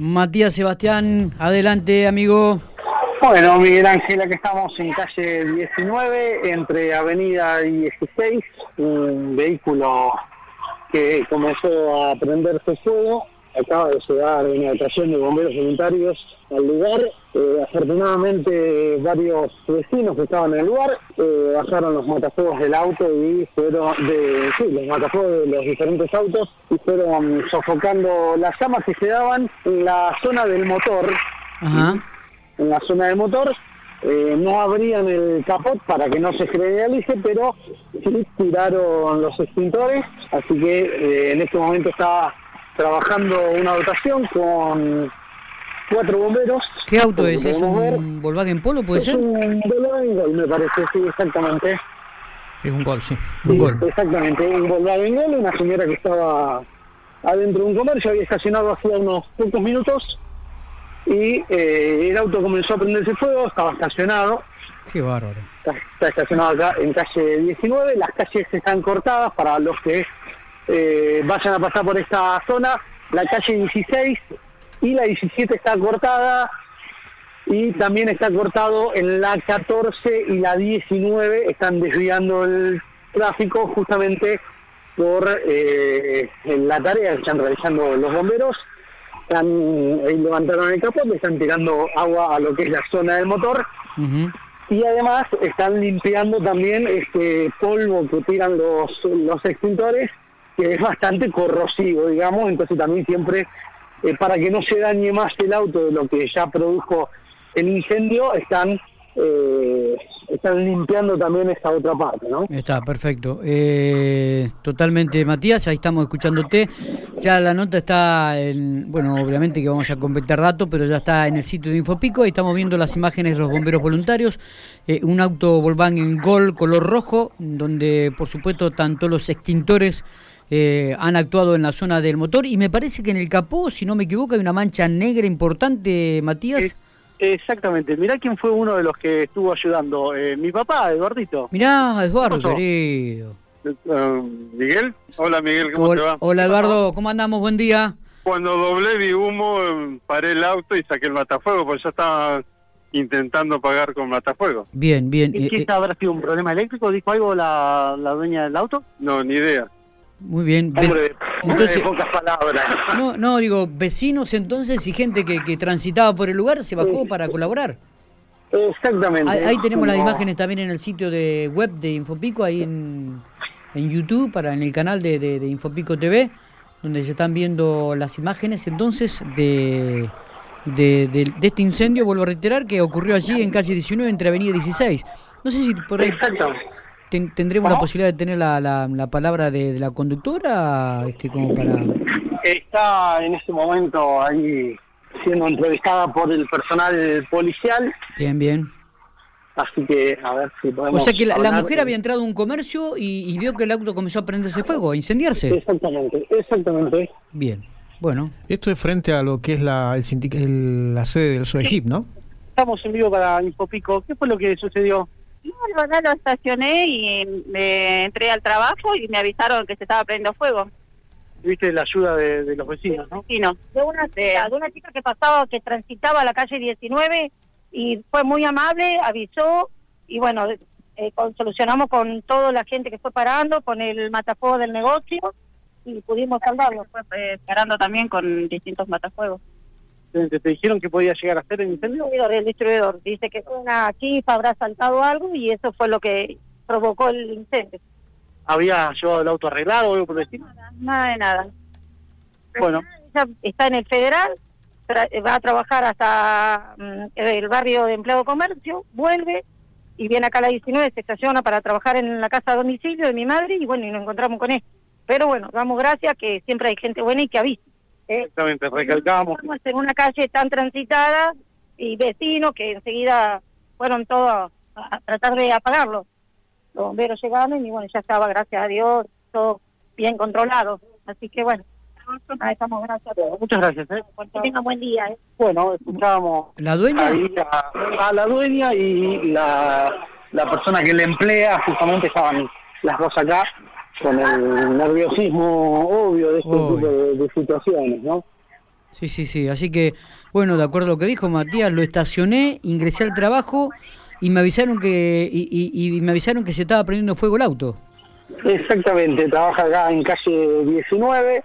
Matías Sebastián, adelante, amigo. Bueno, Miguel Ángel, aquí estamos en calle 19, entre Avenida 16, un vehículo que comenzó a prenderse fuego. Acaba de llegar una dotación de bomberos voluntarios al lugar. Eh, afortunadamente, varios vecinos que estaban en el lugar eh, bajaron los matafuegos del auto y fueron de sí, los matafuegos de los diferentes autos y fueron sofocando las llamas que se daban en la zona del motor. Ajá. En la zona del motor eh, no abrían el capot para que no se generalice, pero sí tiraron los extintores, así que eh, en este momento está trabajando una dotación con cuatro bomberos. ¿Qué auto es? ¿Es podemos ver, un Volkswagen Polo, puede es ser? un Volkswagen Gol, me parece, sí, exactamente. Es un gol, sí. Un Sí, Gol. Exactamente, un Volkswagen Gol, una señora que estaba adentro de un comercio, había estacionado hacía unos pocos minutos y eh, el auto comenzó a prenderse fuego, estaba estacionado, Qué bárbaro. está, está estacionado acá en calle 19, las calles están cortadas para los que eh, vayan a pasar por esta zona, la calle 16 y la 17 está cortada y también está cortado en la 14 y la 19, están desviando el tráfico justamente por eh, la tarea que están realizando los bomberos. Están, eh, levantaron el capot, le están tirando agua a lo que es la zona del motor y además están limpiando también este polvo que tiran los, los extintores, que es bastante corrosivo, digamos, entonces también siempre, eh, para que no se dañe más el auto de lo que ya produjo el incendio, están, eh, están limpiando también esta otra parte, ¿no? Está, perfecto. Eh, totalmente, Matías, ahí estamos escuchándote. Ya la nota está, en, bueno, obviamente que vamos a completar datos, pero ya está en el sitio de Infopico. Ahí estamos viendo las imágenes de los bomberos voluntarios. Un auto Volkswagen Gol color rojo, donde por supuesto tanto los extintores eh, han actuado en la zona del motor. Y me parece que en el capó, si no me equivoco, hay una mancha negra importante, Matías. Exactamente. Mirá quién fue uno de los que estuvo ayudando. Eh, mi papá, Eduardito. Mirá, Eduardo, querido. Eh, Miguel, hola Miguel, ¿cómo te va? hola, Eduardo, ¿cómo andamos? Buen día. Cuando doblé vi humo, eh, paré el auto y saqué el matafuego, porque ya estaba intentando apagar con matafuego. Bien, bien. ¿Y eh, qué eh, habrá sido un problema eléctrico? ¿Dijo algo la, la dueña del auto? No, ni idea. Muy bien. Hombre, entonces- pocas palabras. no, no, digo, vecinos entonces y gente que, que transitaba por el lugar se bajó para colaborar. Exactamente. Ahí, ahí tenemos las imágenes también en el sitio de web de Infopico, ahí en, en YouTube, para en el canal de, de- de Infopico TV, donde se están viendo las imágenes entonces de, de, de- de este incendio, vuelvo a reiterar, que ocurrió allí en calle 19 entre Avenida 16. No sé si por ahí Exacto. Ten- tendremos la posibilidad de tener la, la, la palabra de, de la conductora, este, como para... Está en este momento ahí siendo entrevistada por el personal policial, Bien, bien. así que a ver si O podemos... sea que la, mujer había entrado a un comercio y, y vio que el auto comenzó a prenderse fuego, a incendiarse. Exactamente, exactamente. Bien, bueno. Esto es frente a lo que es la, el sindic- el- la sede del SOEGIP, ¿no? Estamos en vivo para Infopico. ¿Qué fue lo que sucedió? No, no, no, lo estacioné y me entré al trabajo y me avisaron que se estaba prendiendo fuego. Viste la ayuda de, de los vecinos, ¿no? Sí, no. de una chica, de una chica que pasaba, que transitaba la calle 19 y fue muy amable, avisó y bueno, eh, con- solucionamos con toda la gente que fue parando, con el matafuego del negocio y pudimos salvarlo. Fue eh, parando también con distintos matafuegos. ¿Te, dijeron que podía llegar a ser el incendio? el distribuidor dice que una chifa habrá saltado algo y eso fue lo que provocó el incendio. ¿Había llevado el auto arreglado o algo por el estilo? Nada de nada. Bueno, Ella está en el federal, va a trabajar hasta mm, el barrio de empleo comercio, vuelve y viene acá a la 19, se estaciona para trabajar en la casa de domicilio de mi madre y bueno, y nos encontramos con él. Pero bueno, damos gracias que siempre hay gente buena y que avisa. Exactamente, recalcábamos. Estamos en una calle tan transitada y vecinos que enseguida fueron todos a, a tratar de apagarlo. Los bomberos llegaron y bueno, ya estaba, gracias a Dios, todo bien controlado. Así que bueno, ahí estamos, gracias a todos. Muchas gracias. ¿eh? Que tengan buen día. ¿eh? Bueno, escuchábamos ¿La dueña? A la dueña y la, la persona que le emplea, justamente estaban las dos acá, con el nerviosismo obvio de este Obvio. tipo de, de situaciones, ¿no? Sí, sí, sí. Así que, bueno, de acuerdo a lo que dijo Matías, lo estacioné, ingresé al trabajo y me avisaron que y, y- y me avisaron que se estaba prendiendo fuego el auto. Exactamente, trabaja acá en calle 19,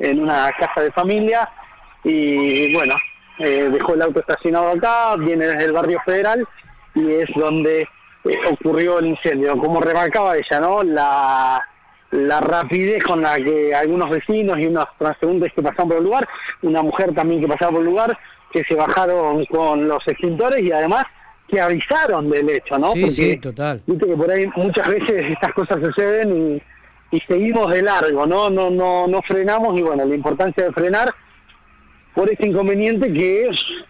en una casa de familia, y bueno, eh, dejó el auto estacionado acá, viene desde el barrio federal, y es donde eh, ocurrió el incendio. Como remarcaba ella, ¿no? La, la rapidez con la que algunos vecinos y unos transeúntes que pasaban por el lugar, una mujer también que pasaba por el lugar, que se bajaron con los extintores y además que avisaron del hecho, ¿no? Sí, sí, total. Viste que por ahí muchas veces estas cosas suceden y, y seguimos de largo, ¿no? No, no, no frenamos y bueno, la importancia de frenar por este inconveniente que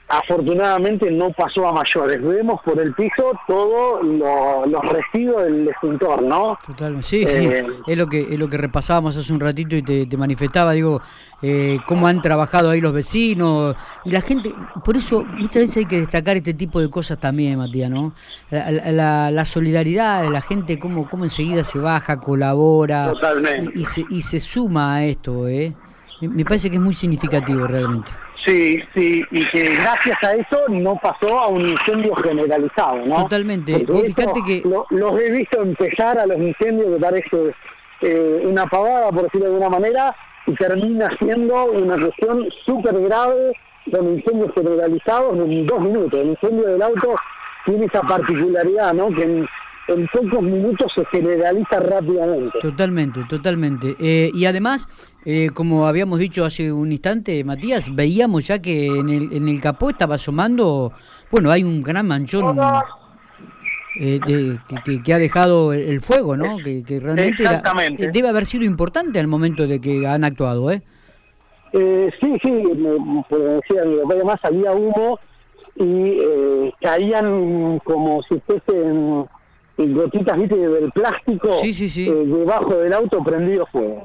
afortunadamente no pasó a mayores. Vemos por el piso todos lo- los residuos del extintor, ¿no? Totalmente. Sí, sí. Eh, Es lo que es lo que repasábamos hace un ratito y te, te manifestaba, digo, eh, cómo han trabajado ahí los vecinos y la gente. Por eso muchas veces hay que destacar este tipo de cosas también, Matías, ¿no? La, la- la- la solidaridad de la gente, cómo, cómo enseguida se baja, colabora Totalmente. y, y se, y se suma a esto, ¿eh? Me- parece que es muy significativo realmente. Sí, sí, y que gracias a eso no pasó a un incendio generalizado, ¿no? Totalmente. Vos eso fijate que- lo- los he visto empezar a los incendios que parece eh, una pavada, por decirlo de alguna manera, y termina siendo una cuestión súper grave con incendios generalizados en dos minutos. El incendio del auto tiene esa particularidad, ¿no? Que en, en pocos minutos se generaliza rápidamente. Totalmente, totalmente. Eh, y además, eh, como habíamos dicho hace un instante, Matías, veíamos ya que en el, en el capó estaba asomando, bueno, hay un gran manchón eh, de- que, ha dejado el, fuego, ¿no? Que, que realmente era- eh, debe haber sido importante al momento de que han actuado, ¿eh? Eh, sí, sí, me, como decía mi papá, además había humo y eh, caían como si fuesen gotitas ¿viste? del plástico Sí, sí, sí. eh, debajo del auto prendido fuego.